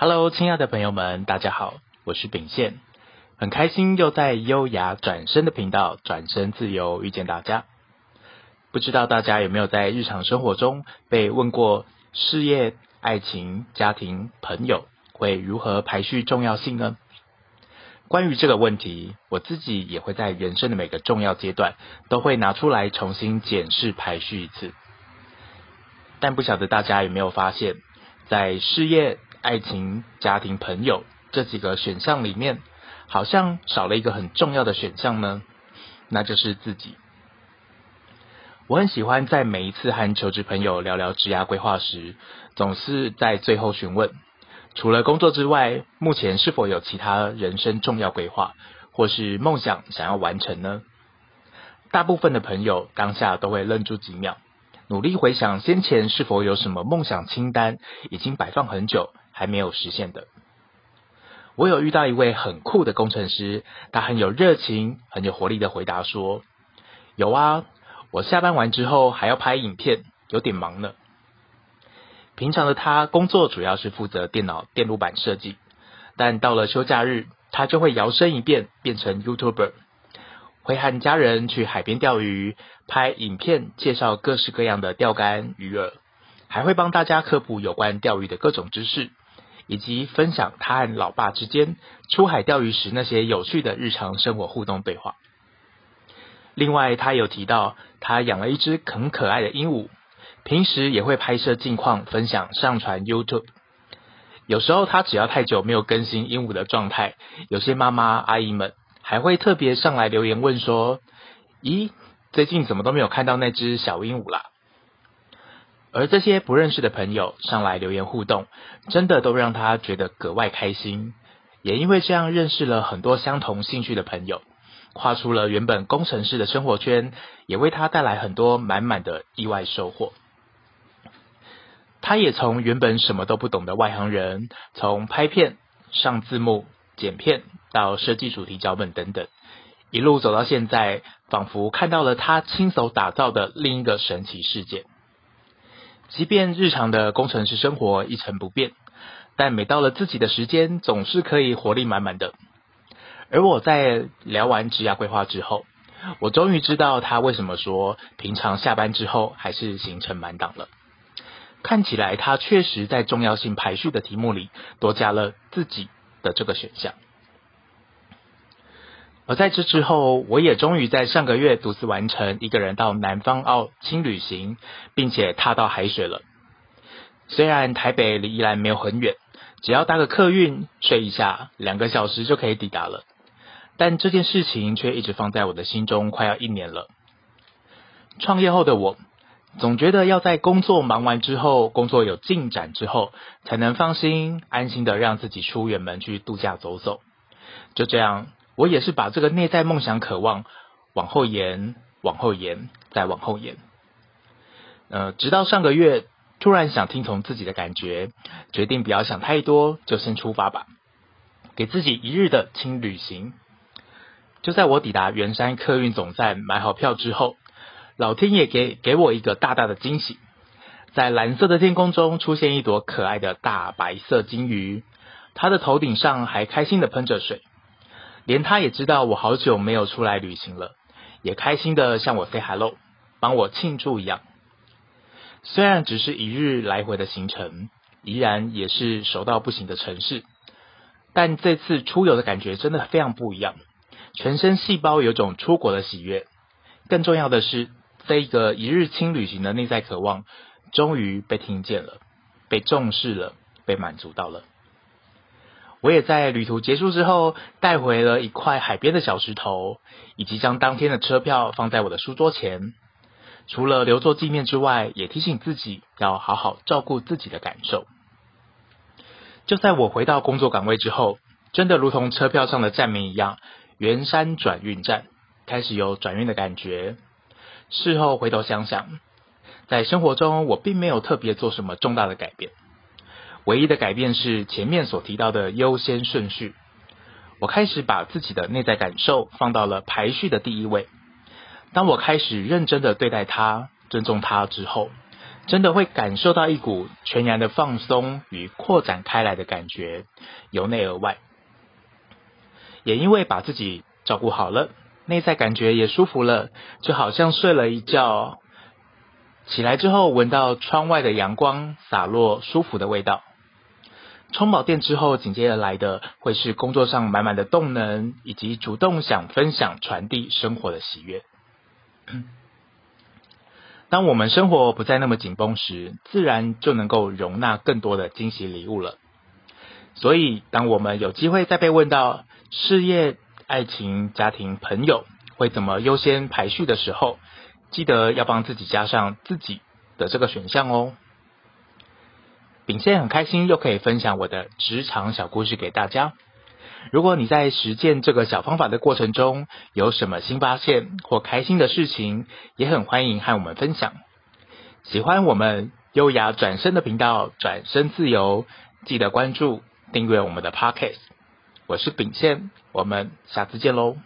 Hello，亲爱的朋友们，大家好，我是秉宪，很开心又在优雅转身的频道转身自由遇见大家。不知道大家有没有在日常生活中被问过事业、爱情、家庭、朋友会如何排序重要性呢？关于这个问题，我自己也会在人生的每个重要阶段都会拿出来重新检视排序一次。但不晓得大家有没有发现，在事业、爱情、家庭、朋友这几个选项里面，好像少了一个很重要的选项呢，那就是自己。我很喜欢在每一次和求职朋友聊聊职涯规划时，总是在最后询问：除了工作之外，目前是否有其他人生重要规划，或是梦想想要完成呢？大部分的朋友当下都会愣住几秒，努力回想先前是否有什么梦想清单已经摆放很久。还没有实现的。我有遇到一位很酷的工程师，他很有热情、很有活力的回答说：“有啊，我下班完之后还要拍影片，有点忙呢。”平常的他工作主要是负责电脑电路板设计，但到了休假日，他就会摇身一变，变成 YouTuber，会和家人去海边钓鱼，拍影片介绍各式各样的钓竿鱼饵，还会帮大家科普有关钓鱼的各种知识。以及分享他和老爸之间出海钓鱼时那些有趣的日常生活互动对话。另外，他有提到他养了一只很可爱的鹦鹉，平时也会拍摄近况分享上传 YouTube。有时候他只要太久没有更新鹦鹉的状态，有些妈妈阿姨们还会特别上来留言问说：“咦，最近怎么都没有看到那只小鹦鹉啦？”而这些不认识的朋友上来留言互动，真的都让他觉得格外开心。也因为这样认识了很多相同兴趣的朋友，跨出了原本工程师的生活圈，也为他带来很多满满的意外收获。他也从原本什么都不懂的外行人，从拍片、上字幕、剪片到设计主题脚本等等，一路走到现在，仿佛看到了他亲手打造的另一个神奇世界。即便日常的工程师生活一成不变，但每到了自己的时间，总是可以活力满满的。而我在聊完职涯规划之后，我终于知道他为什么说平常下班之后还是行程满档了。看起来他确实在重要性排序的题目里多加了自己的这个选项。而在这之后，我也终于在上个月独自完成一个人到南方澳轻旅行，并且踏到海水了。虽然台北离宜兰没有很远，只要搭个客运睡一下，两个小时就可以抵达了。但这件事情却一直放在我的心中，快要一年了。创业后的我，总觉得要在工作忙完之后，工作有进展之后，才能放心安心的让自己出远门去度假走走。就这样。我也是把这个内在梦想渴望往后延，往后延，再往后延。呃，直到上个月，突然想听从自己的感觉，决定不要想太多，就先出发吧，给自己一日的轻旅行。就在我抵达圆山客运总站买好票之后，老天爷给给我一个大大的惊喜，在蓝色的天空中出现一朵可爱的大白色金鱼，它的头顶上还开心的喷着水。连他也知道我好久没有出来旅行了，也开心的向我 say hello，帮我庆祝一样。虽然只是一日来回的行程，依然也是熟到不行的城市，但这次出游的感觉真的非常不一样，全身细胞有种出国的喜悦。更重要的是，这一个一日轻旅行的内在渴望，终于被听见了，被重视了，被满足到了。我也在旅途结束之后带回了一块海边的小石头，以及将当天的车票放在我的书桌前。除了留作纪念之外，也提醒自己要好好照顾自己的感受。就在我回到工作岗位之后，真的如同车票上的站名一样，圆山转运站开始有转运的感觉。事后回头想想，在生活中我并没有特别做什么重大的改变。唯一的改变是前面所提到的优先顺序，我开始把自己的内在感受放到了排序的第一位。当我开始认真的对待它、尊重它之后，真的会感受到一股全然的放松与扩展开来的感觉，由内而外。也因为把自己照顾好了，内在感觉也舒服了，就好像睡了一觉，起来之后闻到窗外的阳光洒落，舒服的味道。充饱电之后，紧接着来的会是工作上满满的动能，以及主动想分享、传递生活的喜悦。当我们生活不再那么紧绷时，自然就能够容纳更多的惊喜礼物了。所以，当我们有机会再被问到事业、爱情、家庭、朋友会怎么优先排序的时候，记得要帮自己加上自己的这个选项哦。秉宪很开心又可以分享我的职场小故事给大家。如果你在实践这个小方法的过程中有什么新发现或开心的事情，也很欢迎和我们分享。喜欢我们优雅转身的频道，转身自由，记得关注订阅我们的 Podcast。我是秉宪，我们下次见喽。